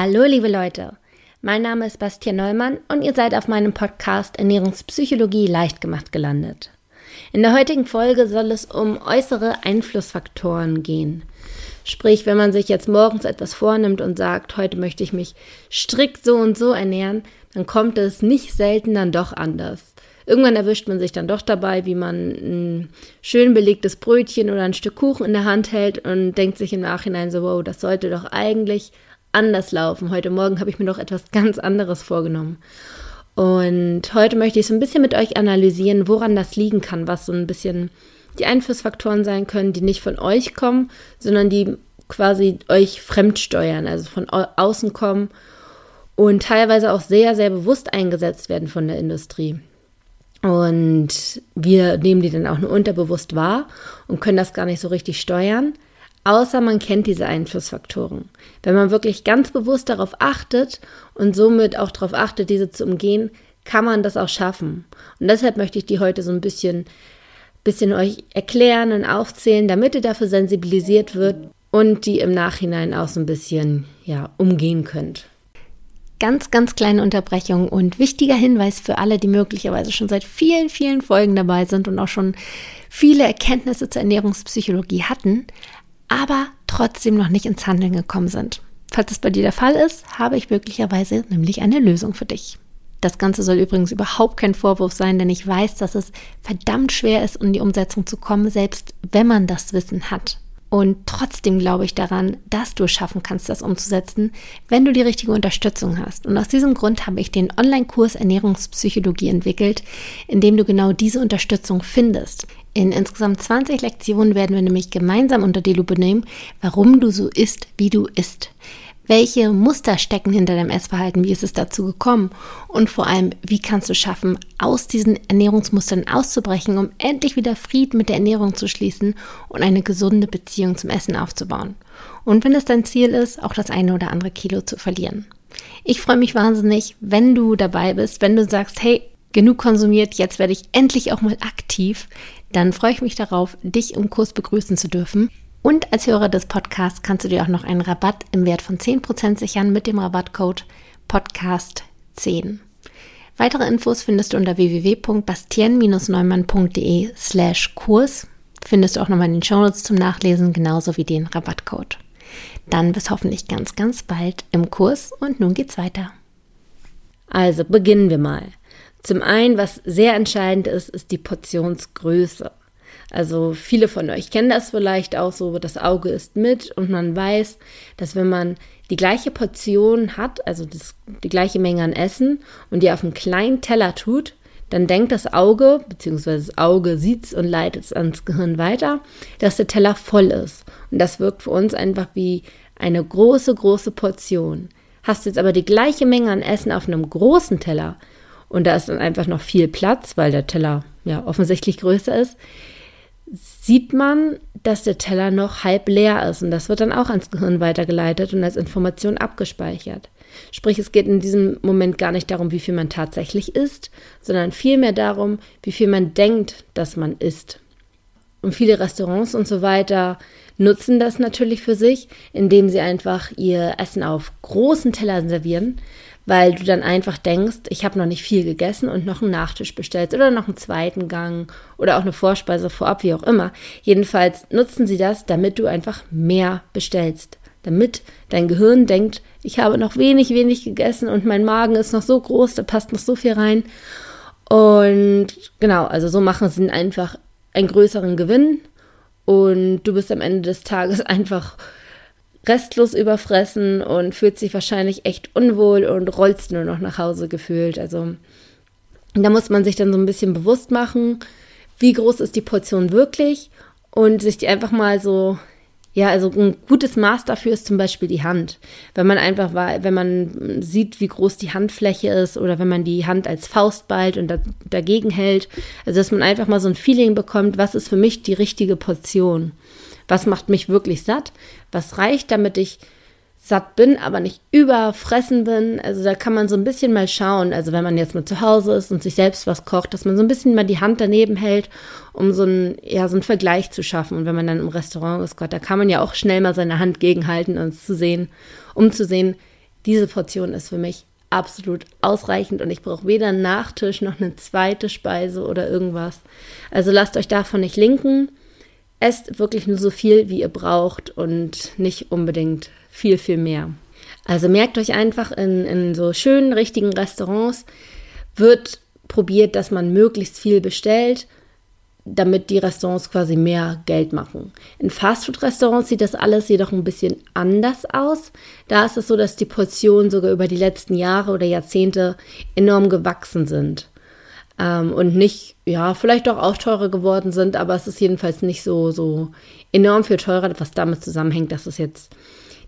Hallo, liebe Leute. Mein Name ist Bastian Neumann und ihr seid auf meinem Podcast Ernährungspsychologie leicht gemacht gelandet. In der heutigen Folge soll es um äußere Einflussfaktoren gehen. Sprich, wenn man sich jetzt morgens etwas vornimmt und sagt, heute möchte ich mich strikt so und so ernähren, dann kommt es nicht selten dann doch anders. Irgendwann erwischt man sich dann doch dabei, wie man ein schön belegtes Brötchen oder ein Stück Kuchen in der Hand hält und denkt sich im Nachhinein so, wow, das sollte doch eigentlich anders laufen. Heute Morgen habe ich mir doch etwas ganz anderes vorgenommen. Und heute möchte ich so ein bisschen mit euch analysieren, woran das liegen kann, was so ein bisschen die Einflussfaktoren sein können, die nicht von euch kommen, sondern die quasi euch fremdsteuern, also von außen kommen und teilweise auch sehr, sehr bewusst eingesetzt werden von der Industrie. Und wir nehmen die dann auch nur unterbewusst wahr und können das gar nicht so richtig steuern, außer man kennt diese Einflussfaktoren. Wenn man wirklich ganz bewusst darauf achtet und somit auch darauf achtet, diese zu umgehen, kann man das auch schaffen. Und deshalb möchte ich die heute so ein bisschen, bisschen euch erklären und aufzählen, damit ihr dafür sensibilisiert wird und die im Nachhinein auch so ein bisschen ja, umgehen könnt. Ganz, ganz kleine Unterbrechung und wichtiger Hinweis für alle, die möglicherweise schon seit vielen, vielen Folgen dabei sind und auch schon viele Erkenntnisse zur Ernährungspsychologie hatten, aber trotzdem noch nicht ins Handeln gekommen sind. Falls es bei dir der Fall ist, habe ich möglicherweise nämlich eine Lösung für dich. Das Ganze soll übrigens überhaupt kein Vorwurf sein, denn ich weiß, dass es verdammt schwer ist, um die Umsetzung zu kommen, selbst wenn man das Wissen hat. Und trotzdem glaube ich daran, dass du es schaffen kannst, das umzusetzen, wenn du die richtige Unterstützung hast. Und aus diesem Grund habe ich den Online-Kurs Ernährungspsychologie entwickelt, in dem du genau diese Unterstützung findest. In insgesamt 20 Lektionen werden wir nämlich gemeinsam unter die Lupe nehmen, warum du so isst, wie du isst. Welche Muster stecken hinter deinem Essverhalten? Wie ist es dazu gekommen? Und vor allem, wie kannst du schaffen, aus diesen Ernährungsmustern auszubrechen, um endlich wieder Frieden mit der Ernährung zu schließen und eine gesunde Beziehung zum Essen aufzubauen? Und wenn es dein Ziel ist, auch das eine oder andere Kilo zu verlieren. Ich freue mich wahnsinnig, wenn du dabei bist, wenn du sagst, hey, genug konsumiert, jetzt werde ich endlich auch mal aktiv, dann freue ich mich darauf, dich im Kurs begrüßen zu dürfen. Und als Hörer des Podcasts kannst du dir auch noch einen Rabatt im Wert von 10% sichern mit dem Rabattcode Podcast10. Weitere Infos findest du unter www.bastien-neumann.de slash Kurs. Findest du auch nochmal in den Shownotes zum Nachlesen, genauso wie den Rabattcode. Dann bis hoffentlich ganz, ganz bald im Kurs und nun geht's weiter. Also beginnen wir mal. Zum einen, was sehr entscheidend ist, ist die Portionsgröße. Also viele von euch kennen das vielleicht auch so, das Auge ist mit und man weiß, dass wenn man die gleiche Portion hat, also das, die gleiche Menge an Essen und die auf einen kleinen Teller tut, dann denkt das Auge, beziehungsweise das Auge sieht es und leitet es ans Gehirn weiter, dass der Teller voll ist. Und das wirkt für uns einfach wie eine große, große Portion. Hast du jetzt aber die gleiche Menge an Essen auf einem großen Teller und da ist dann einfach noch viel Platz, weil der Teller ja offensichtlich größer ist, sieht man, dass der Teller noch halb leer ist und das wird dann auch ans Gehirn weitergeleitet und als Information abgespeichert. Sprich, es geht in diesem Moment gar nicht darum, wie viel man tatsächlich isst, sondern vielmehr darum, wie viel man denkt, dass man isst. Und viele Restaurants und so weiter nutzen das natürlich für sich, indem sie einfach ihr Essen auf großen Tellern servieren, weil du dann einfach denkst, ich habe noch nicht viel gegessen und noch einen Nachtisch bestellt oder noch einen zweiten Gang oder auch eine Vorspeise vorab, wie auch immer. Jedenfalls nutzen sie das, damit du einfach mehr bestellst. Damit dein Gehirn denkt, ich habe noch wenig, wenig gegessen und mein Magen ist noch so groß, da passt noch so viel rein. Und genau, also so machen sie einfach einen größeren Gewinn und du bist am Ende des Tages einfach restlos überfressen und fühlt sich wahrscheinlich echt unwohl und rollst nur noch nach Hause gefühlt. Also da muss man sich dann so ein bisschen bewusst machen, wie groß ist die Portion wirklich und sich die einfach mal so, ja, also ein gutes Maß dafür ist zum Beispiel die Hand. Wenn man einfach, wenn man sieht, wie groß die Handfläche ist oder wenn man die Hand als Faust ballt und da, dagegen hält, also dass man einfach mal so ein Feeling bekommt, was ist für mich die richtige Portion. Was macht mich wirklich satt? Was reicht, damit ich satt bin, aber nicht überfressen bin. Also da kann man so ein bisschen mal schauen. Also wenn man jetzt mal zu Hause ist und sich selbst was kocht, dass man so ein bisschen mal die Hand daneben hält, um so einen, ja, so einen Vergleich zu schaffen. Und wenn man dann im Restaurant ist, Gott, da kann man ja auch schnell mal seine Hand gegenhalten und zu sehen, um zu sehen, diese Portion ist für mich absolut ausreichend und ich brauche weder einen Nachtisch noch eine zweite Speise oder irgendwas. Also lasst euch davon nicht linken. Esst wirklich nur so viel, wie ihr braucht und nicht unbedingt viel, viel mehr. Also merkt euch einfach, in, in so schönen, richtigen Restaurants wird probiert, dass man möglichst viel bestellt damit die Restaurants quasi mehr Geld machen. In Fastfood-Restaurants sieht das alles jedoch ein bisschen anders aus. Da ist es so, dass die Portionen sogar über die letzten Jahre oder Jahrzehnte enorm gewachsen sind. Ähm, und nicht, ja, vielleicht auch, auch teurer geworden sind, aber es ist jedenfalls nicht so, so enorm viel teurer, was damit zusammenhängt, dass es jetzt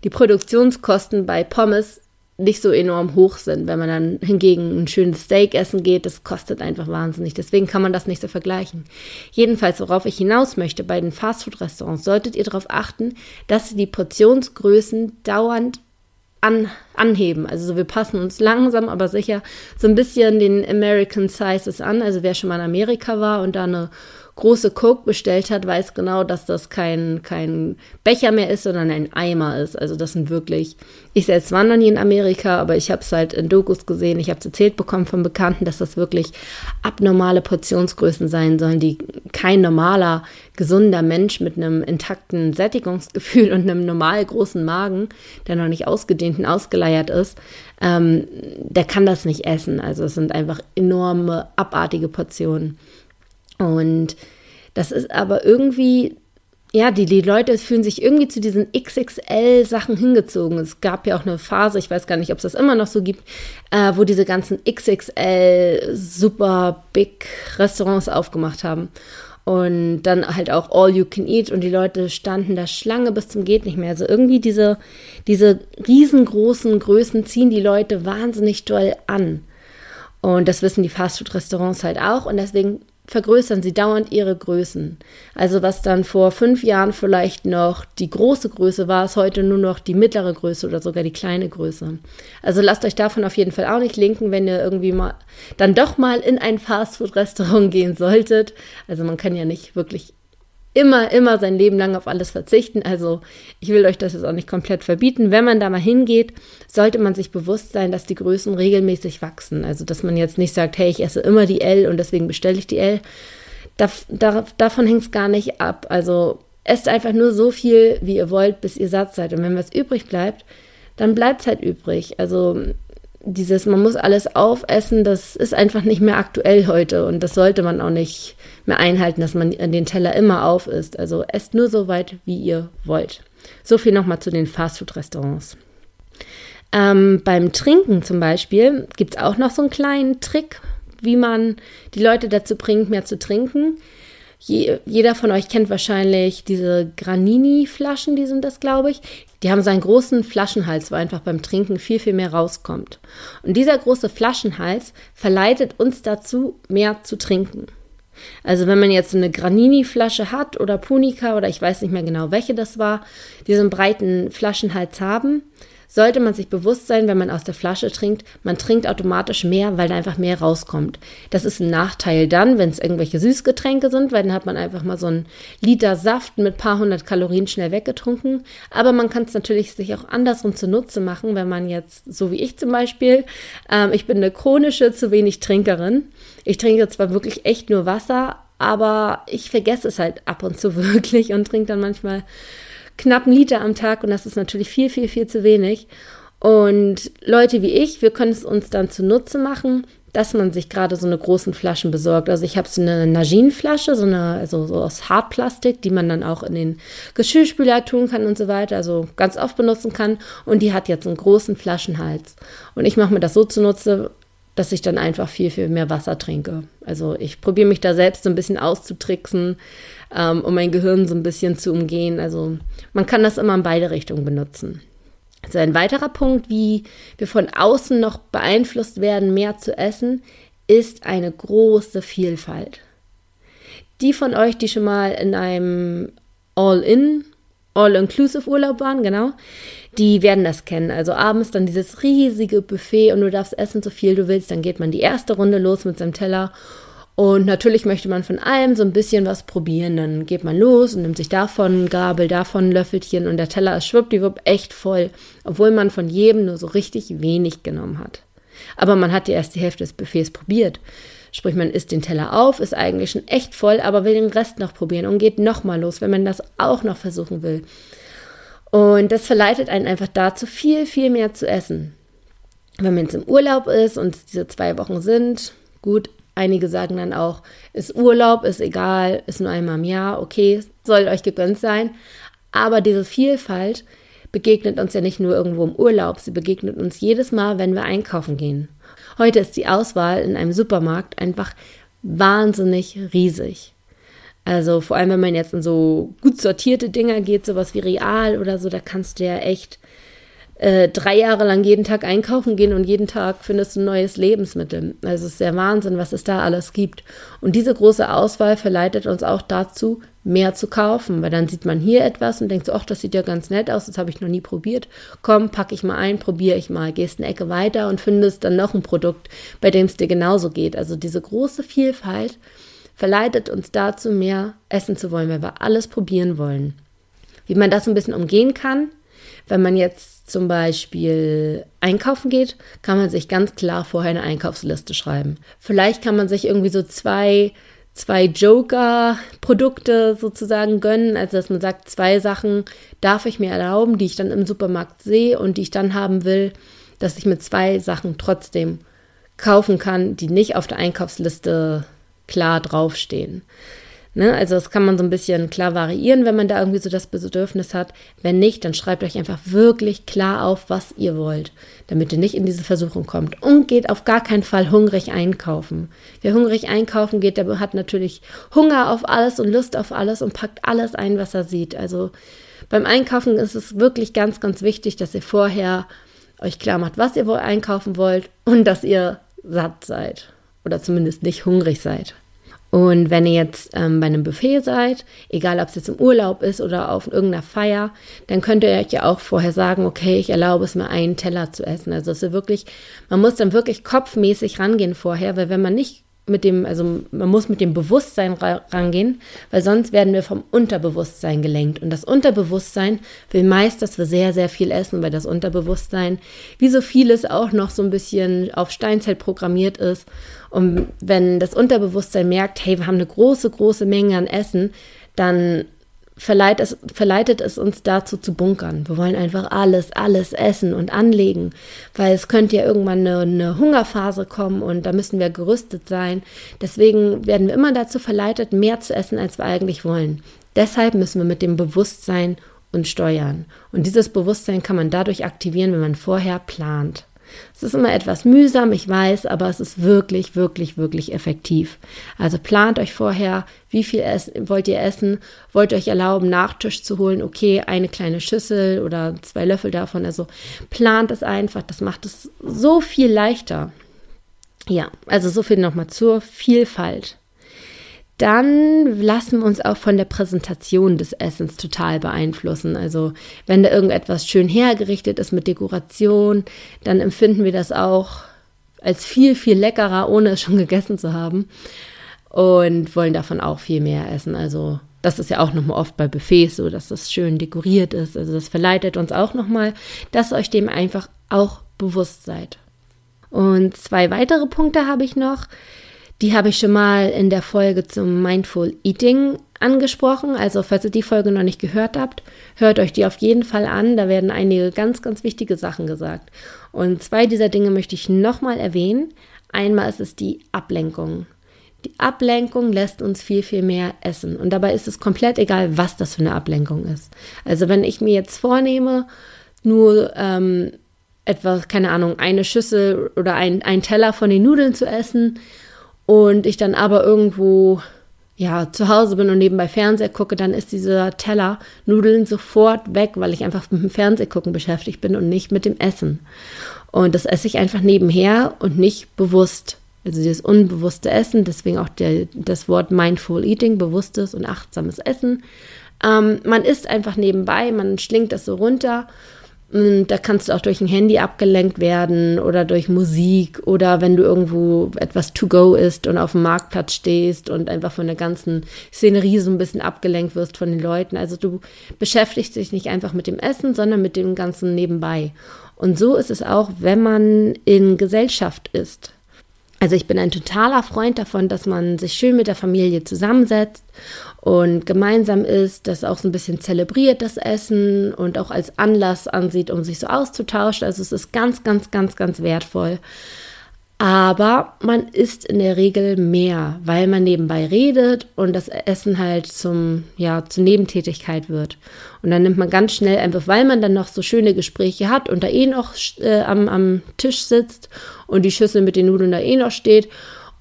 die Produktionskosten bei Pommes nicht so enorm hoch sind. Wenn man dann hingegen ein schönes Steak essen geht, das kostet einfach wahnsinnig. Deswegen kann man das nicht so vergleichen. Jedenfalls, worauf ich hinaus möchte, bei den Fastfood-Restaurants solltet ihr darauf achten, dass sie die Portionsgrößen dauernd an, anheben. Also wir passen uns langsam, aber sicher so ein bisschen den American Sizes an. Also wer schon mal in Amerika war und da eine große Coke bestellt hat, weiß genau, dass das kein, kein Becher mehr ist, sondern ein Eimer ist. Also das sind wirklich, ich selbst war noch nie in Amerika, aber ich habe es halt in Dokus gesehen, ich habe es erzählt bekommen von Bekannten, dass das wirklich abnormale Portionsgrößen sein sollen, die kein normaler, gesunder Mensch mit einem intakten Sättigungsgefühl und einem normal großen Magen, der noch nicht ausgedehnt und ausgeleiert ist, ähm, der kann das nicht essen. Also es sind einfach enorme, abartige Portionen. Und das ist aber irgendwie, ja, die, die Leute fühlen sich irgendwie zu diesen XXL-Sachen hingezogen. Es gab ja auch eine Phase, ich weiß gar nicht, ob es das immer noch so gibt, äh, wo diese ganzen XXL super big Restaurants aufgemacht haben. Und dann halt auch All You Can Eat und die Leute standen da Schlange bis zum Geht nicht mehr. Also irgendwie diese, diese riesengroßen Größen ziehen die Leute wahnsinnig doll an. Und das wissen die Fastfood-Restaurants halt auch. Und deswegen vergrößern sie dauernd ihre Größen. Also was dann vor fünf Jahren vielleicht noch die große Größe war, ist heute nur noch die mittlere Größe oder sogar die kleine Größe. Also lasst euch davon auf jeden Fall auch nicht linken, wenn ihr irgendwie mal dann doch mal in ein Fastfood-Restaurant gehen solltet. Also man kann ja nicht wirklich immer, immer sein Leben lang auf alles verzichten. Also ich will euch das jetzt auch nicht komplett verbieten. Wenn man da mal hingeht, sollte man sich bewusst sein, dass die Größen regelmäßig wachsen. Also dass man jetzt nicht sagt, hey, ich esse immer die L und deswegen bestelle ich die L. Da, da, davon hängt es gar nicht ab. Also esst einfach nur so viel, wie ihr wollt, bis ihr satt seid. Und wenn was übrig bleibt, dann bleibt es halt übrig. Also dieses, man muss alles aufessen, das ist einfach nicht mehr aktuell heute und das sollte man auch nicht mehr einhalten, dass man den Teller immer auf isst. Also esst nur so weit, wie ihr wollt. So viel nochmal zu den Fastfood-Restaurants. Ähm, beim Trinken zum Beispiel gibt es auch noch so einen kleinen Trick, wie man die Leute dazu bringt, mehr zu trinken. Je, jeder von euch kennt wahrscheinlich diese Granini-Flaschen, die sind das, glaube ich. Die haben so einen großen Flaschenhals, wo einfach beim Trinken viel, viel mehr rauskommt. Und dieser große Flaschenhals verleitet uns dazu, mehr zu trinken. Also wenn man jetzt eine Granini-Flasche hat oder Punica oder ich weiß nicht mehr genau, welche das war, die so einen breiten Flaschenhals haben, sollte man sich bewusst sein, wenn man aus der Flasche trinkt, man trinkt automatisch mehr, weil da einfach mehr rauskommt. Das ist ein Nachteil dann, wenn es irgendwelche Süßgetränke sind, weil dann hat man einfach mal so einen Liter Saft mit paar hundert Kalorien schnell weggetrunken. Aber man kann es natürlich sich auch andersrum zunutze machen, wenn man jetzt, so wie ich zum Beispiel, ähm, ich bin eine chronische zu wenig Trinkerin. Ich trinke zwar wirklich echt nur Wasser, aber ich vergesse es halt ab und zu wirklich und trinke dann manchmal knapp einen Liter am Tag und das ist natürlich viel, viel, viel zu wenig. Und Leute wie ich, wir können es uns dann zunutze machen, dass man sich gerade so eine großen Flaschen besorgt. Also ich habe so eine Najin-Flasche, so eine, also so aus Hartplastik, die man dann auch in den Geschirrspüler tun kann und so weiter, also ganz oft benutzen kann. Und die hat jetzt einen großen Flaschenhals. Und ich mache mir das so zunutze, dass ich dann einfach viel, viel mehr Wasser trinke. Also ich probiere mich da selbst so ein bisschen auszutricksen, ähm, um mein Gehirn so ein bisschen zu umgehen. Also man kann das immer in beide Richtungen benutzen. Also ein weiterer Punkt, wie wir von außen noch beeinflusst werden, mehr zu essen, ist eine große Vielfalt. Die von euch, die schon mal in einem All-In, All-Inclusive Urlaub waren, genau, die werden das kennen. Also abends dann dieses riesige Buffet und du darfst essen, so viel du willst. Dann geht man die erste Runde los mit seinem Teller Und natürlich möchte man von allem so ein bisschen was probieren. Dann geht man los und nimmt sich davon ein Gabel, davon ein Löffelchen und der Teller ist schwuppdiwupp echt voll, obwohl man von jedem nur so richtig wenig genommen hat. Aber man hat die erste Hälfte des Buffets probiert. Sprich, man isst den Teller auf, ist eigentlich schon echt voll, aber will den Rest noch probieren und geht nochmal los, wenn man das auch noch versuchen will. Und das verleitet einen einfach dazu, viel, viel mehr zu essen. Wenn man jetzt im Urlaub ist und diese zwei Wochen sind, gut, einige sagen dann auch, ist Urlaub, ist egal, ist nur einmal im Jahr, okay, soll euch gegönnt sein. Aber diese Vielfalt begegnet uns ja nicht nur irgendwo im Urlaub, sie begegnet uns jedes Mal, wenn wir einkaufen gehen. Heute ist die Auswahl in einem Supermarkt einfach wahnsinnig riesig. Also vor allem, wenn man jetzt in so gut sortierte Dinger geht, sowas wie Real oder so, da kannst du ja echt äh, drei Jahre lang jeden Tag einkaufen gehen und jeden Tag findest du ein neues Lebensmittel. Also es ist der Wahnsinn, was es da alles gibt. Und diese große Auswahl verleitet uns auch dazu, mehr zu kaufen, weil dann sieht man hier etwas und denkt so, ach, das sieht ja ganz nett aus, das habe ich noch nie probiert. Komm, packe ich mal ein, probiere ich mal, gehst eine Ecke weiter und findest dann noch ein Produkt, bei dem es dir genauso geht. Also diese große Vielfalt verleitet uns dazu, mehr essen zu wollen, weil wir alles probieren wollen. Wie man das ein bisschen umgehen kann, wenn man jetzt zum Beispiel einkaufen geht, kann man sich ganz klar vorher eine Einkaufsliste schreiben. Vielleicht kann man sich irgendwie so zwei, zwei Joker-Produkte sozusagen gönnen, also dass man sagt, zwei Sachen darf ich mir erlauben, die ich dann im Supermarkt sehe und die ich dann haben will, dass ich mit zwei Sachen trotzdem kaufen kann, die nicht auf der Einkaufsliste klar draufstehen. Ne? Also das kann man so ein bisschen klar variieren, wenn man da irgendwie so das Bedürfnis hat. Wenn nicht, dann schreibt euch einfach wirklich klar auf, was ihr wollt, damit ihr nicht in diese Versuchung kommt. Und geht auf gar keinen Fall hungrig einkaufen. Wer hungrig einkaufen geht, der hat natürlich Hunger auf alles und Lust auf alles und packt alles ein, was er sieht. Also beim Einkaufen ist es wirklich ganz, ganz wichtig, dass ihr vorher euch klar macht, was ihr wohl einkaufen wollt und dass ihr satt seid oder zumindest nicht hungrig seid. Und wenn ihr jetzt ähm, bei einem Buffet seid, egal ob es jetzt im Urlaub ist oder auf irgendeiner Feier, dann könnt ihr euch ja auch vorher sagen, okay, ich erlaube es mir, einen Teller zu essen. Also es ist wirklich, man muss dann wirklich kopfmäßig rangehen vorher, weil wenn man nicht mit dem, also man muss mit dem Bewusstsein rangehen, weil sonst werden wir vom Unterbewusstsein gelenkt. Und das Unterbewusstsein will meist, dass wir sehr, sehr viel essen, weil das Unterbewusstsein, wie so vieles, auch noch so ein bisschen auf Steinzeit programmiert ist. Und wenn das Unterbewusstsein merkt, hey, wir haben eine große, große Menge an Essen, dann verleitet es, verleitet es uns dazu zu bunkern. Wir wollen einfach alles, alles essen und anlegen, weil es könnte ja irgendwann eine, eine, Hungerphase kommen und da müssen wir gerüstet sein. Deswegen werden wir immer dazu verleitet, mehr zu essen, als wir eigentlich wollen. Deshalb müssen wir mit dem Bewusstsein uns steuern. Und dieses Bewusstsein kann man dadurch aktivieren, wenn man vorher plant. Es ist immer etwas mühsam, ich weiß, aber es ist wirklich, wirklich, wirklich effektiv. Also plant euch vorher, wie viel wollt ihr essen, wollt ihr euch erlauben, Nachtisch zu holen, okay, eine kleine Schüssel oder zwei Löffel davon. Also plant es einfach, das macht es so viel leichter. Ja, also so viel nochmal zur Vielfalt dann lassen wir uns auch von der Präsentation des Essens total beeinflussen. Also wenn da irgendetwas schön hergerichtet ist mit Dekoration, dann empfinden wir das auch als viel, viel leckerer, ohne es schon gegessen zu haben. Und wollen davon auch viel mehr essen. Also das ist ja auch nochmal oft bei Buffets so, dass das schön dekoriert ist. Also das verleitet uns auch nochmal, dass euch dem einfach auch bewusst seid. Und zwei weitere Punkte habe ich noch. Die habe ich schon mal in der Folge zum Mindful Eating angesprochen. Also falls ihr die Folge noch nicht gehört habt, hört euch die auf jeden Fall an. Da werden einige ganz, ganz wichtige Sachen gesagt. Und zwei dieser Dinge möchte ich nochmal erwähnen. Einmal ist es die Ablenkung. Die Ablenkung lässt uns viel, viel mehr essen. Und dabei ist es komplett egal, was das für eine Ablenkung ist. Also wenn ich mir jetzt vornehme, nur ähm, etwas, keine Ahnung, eine Schüssel oder ein, ein Teller von den Nudeln zu essen und ich dann aber irgendwo ja, zu Hause bin und nebenbei Fernseher gucke, dann ist dieser Teller Nudeln sofort weg, weil ich einfach mit dem Fernsehgucken beschäftigt bin und nicht mit dem Essen. Und das esse ich einfach nebenher und nicht bewusst. Also dieses unbewusste Essen, deswegen auch der, das Wort Mindful Eating, bewusstes und achtsames Essen. Ähm, man isst einfach nebenbei, man schlingt das so runter da kannst du auch durch ein Handy abgelenkt werden oder durch Musik oder wenn du irgendwo etwas to go isst und auf dem Marktplatz stehst und einfach von der ganzen Szenerie so ein bisschen abgelenkt wirst von den Leuten. Also du beschäftigst dich nicht einfach mit dem Essen, sondern mit dem Ganzen nebenbei. Und so ist es auch, wenn man in Gesellschaft ist. Also ich bin ein totaler Freund davon, dass man sich schön mit der Familie zusammensetzt und gemeinsam isst, das auch so ein bisschen zelebriert, das Essen und auch als Anlass ansieht, um sich so auszutauschen. Also es ist ganz, ganz, ganz, ganz wertvoll. Aber man isst in der Regel mehr, weil man nebenbei redet und das Essen halt zum, ja, zur Nebentätigkeit wird. Und dann nimmt man ganz schnell einfach, weil man dann noch so schöne Gespräche hat und da eh noch äh, am, am Tisch sitzt und die Schüssel mit den Nudeln da eh noch steht.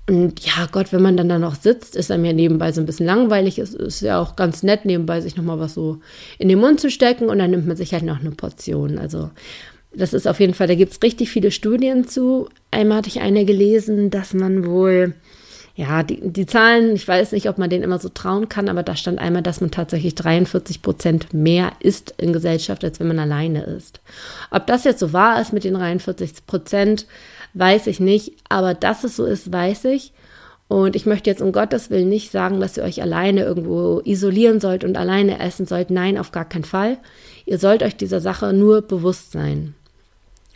Und ja, Gott, wenn man dann da noch sitzt, ist einem ja nebenbei so ein bisschen langweilig. Es ist ja auch ganz nett, nebenbei sich nochmal was so in den Mund zu stecken und dann nimmt man sich halt noch eine Portion. Also das ist auf jeden Fall, da gibt es richtig viele Studien zu. Einmal hatte ich eine gelesen, dass man wohl, ja, die, die Zahlen, ich weiß nicht, ob man denen immer so trauen kann, aber da stand einmal, dass man tatsächlich 43 Prozent mehr isst in Gesellschaft, als wenn man alleine ist. Ob das jetzt so wahr ist mit den 43 Prozent, weiß ich nicht, aber dass es so ist, weiß ich. Und ich möchte jetzt um Gottes Willen nicht sagen, dass ihr euch alleine irgendwo isolieren sollt und alleine essen sollt. Nein, auf gar keinen Fall. Ihr sollt euch dieser Sache nur bewusst sein.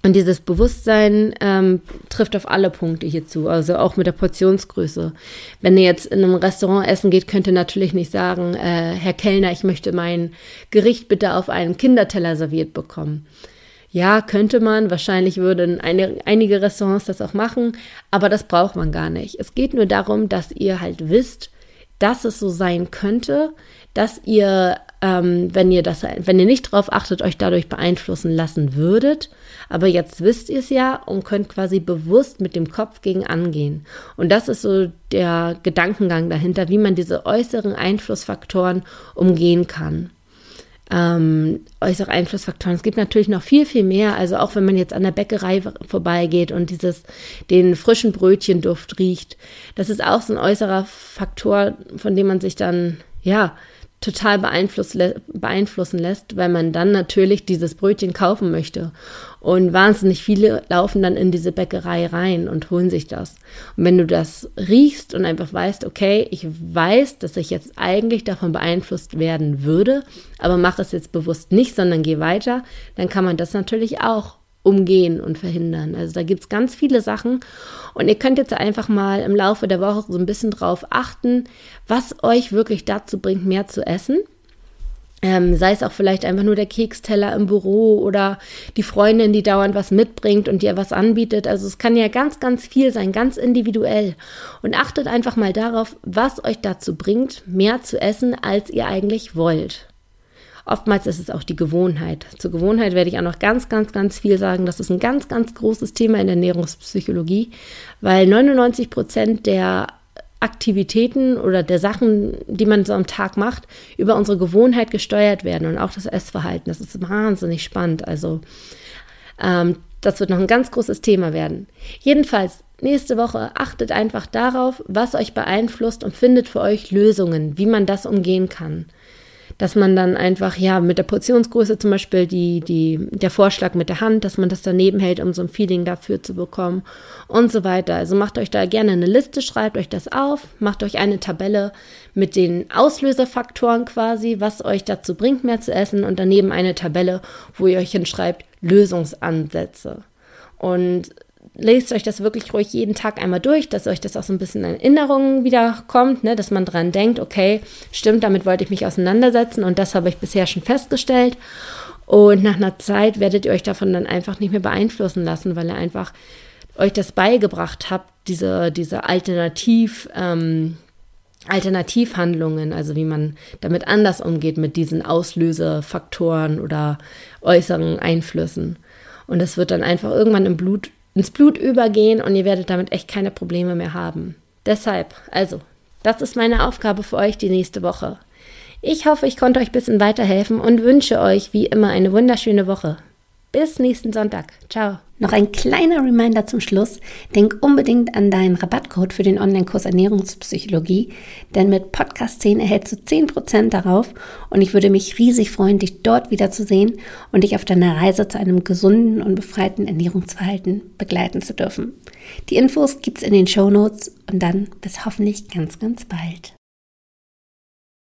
Und dieses Bewusstsein ähm, trifft auf alle Punkte hierzu, also auch mit der Portionsgröße. Wenn ihr jetzt in einem Restaurant essen geht, könnt ihr natürlich nicht sagen, äh, Herr Kellner, ich möchte mein Gericht bitte auf einem Kinderteller serviert bekommen. Ja, könnte man, wahrscheinlich würden eine, einige Restaurants das auch machen, aber das braucht man gar nicht. Es geht nur darum, dass ihr halt wisst, dass es so sein könnte, dass ihr, ähm, wenn ihr das, wenn ihr nicht drauf achtet, euch dadurch beeinflussen lassen würdet. Aber jetzt wisst ihr es ja und könnt quasi bewusst mit dem Kopf gegen angehen. Und das ist so der Gedankengang dahinter, wie man diese äußeren Einflussfaktoren umgehen kann. Ähm, äußere Einflussfaktoren. Es gibt natürlich noch viel, viel mehr. Also auch wenn man jetzt an der Bäckerei vorbeigeht und dieses, den frischen Brötchenduft riecht, das ist auch so ein äußerer Faktor, von dem man sich dann, ja, total beeinflussen lässt, weil man dann natürlich dieses Brötchen kaufen möchte. Und wahnsinnig viele laufen dann in diese Bäckerei rein und holen sich das. Und wenn du das riechst und einfach weißt, okay, ich weiß, dass ich jetzt eigentlich davon beeinflusst werden würde, aber mache es jetzt bewusst nicht, sondern gehe weiter, dann kann man das natürlich auch umgehen und verhindern. Also da gibt es ganz viele Sachen. Und ihr könnt jetzt einfach mal im Laufe der Woche so ein bisschen drauf achten, was euch wirklich dazu bringt, mehr zu essen. Ähm, sei es auch vielleicht einfach nur der Keksteller im Büro oder die Freundin, die dauernd was mitbringt und dir was anbietet. Also es kann ja ganz, ganz viel sein, ganz individuell. Und achtet einfach mal darauf, was euch dazu bringt, mehr zu essen, als ihr eigentlich wollt. Oftmals ist es auch die Gewohnheit. Zur Gewohnheit werde ich auch noch ganz, ganz, ganz viel sagen. Das ist ein ganz, ganz großes Thema in der Ernährungspsychologie, weil 99 Prozent der Aktivitäten oder der Sachen, die man so am Tag macht, über unsere Gewohnheit gesteuert werden und auch das Essverhalten. Das ist wahnsinnig spannend. Also ähm, das wird noch ein ganz großes Thema werden. Jedenfalls, nächste Woche achtet einfach darauf, was euch beeinflusst und findet für euch Lösungen, wie man das umgehen kann dass man dann einfach, ja, mit der Portionsgröße zum Beispiel die, die, der Vorschlag mit der Hand, dass man das daneben hält, um so ein Feeling dafür zu bekommen und so weiter. Also macht euch da gerne eine Liste, schreibt euch das auf, macht euch eine Tabelle mit den Auslöserfaktoren quasi, was euch dazu bringt, mehr zu essen und daneben eine Tabelle, wo ihr euch hinschreibt, Lösungsansätze. Und lest euch das wirklich ruhig jeden Tag einmal durch, dass euch das auch so ein bisschen in Erinnerungen wiederkommt, ne, dass man dran denkt, okay, stimmt, damit wollte ich mich auseinandersetzen und das habe ich bisher schon festgestellt. Und nach einer Zeit werdet ihr euch davon dann einfach nicht mehr beeinflussen lassen, weil ihr einfach euch das beigebracht habt, diese, diese Alternativ, ähm, Alternativhandlungen, also wie man damit anders umgeht mit diesen Auslösefaktoren oder äußeren Einflüssen. Und das wird dann einfach irgendwann im Blut ins Blut übergehen und ihr werdet damit echt keine Probleme mehr haben. Deshalb, also, das ist meine Aufgabe für euch die nächste Woche. Ich hoffe, ich konnte euch ein bisschen weiterhelfen und wünsche euch wie immer eine wunderschöne Woche. Bis nächsten Sonntag. Ciao. Noch ein kleiner Reminder zum Schluss. Denk unbedingt an deinen Rabattcode für den Online-Kurs Ernährungspsychologie, denn mit Podcast 10 erhältst du 10% darauf und ich würde mich riesig freuen, dich dort wiederzusehen und dich auf deiner Reise zu einem gesunden und befreiten Ernährungsverhalten begleiten zu dürfen. Die Infos gibt's in den Show Notes und dann bis hoffentlich ganz, ganz bald.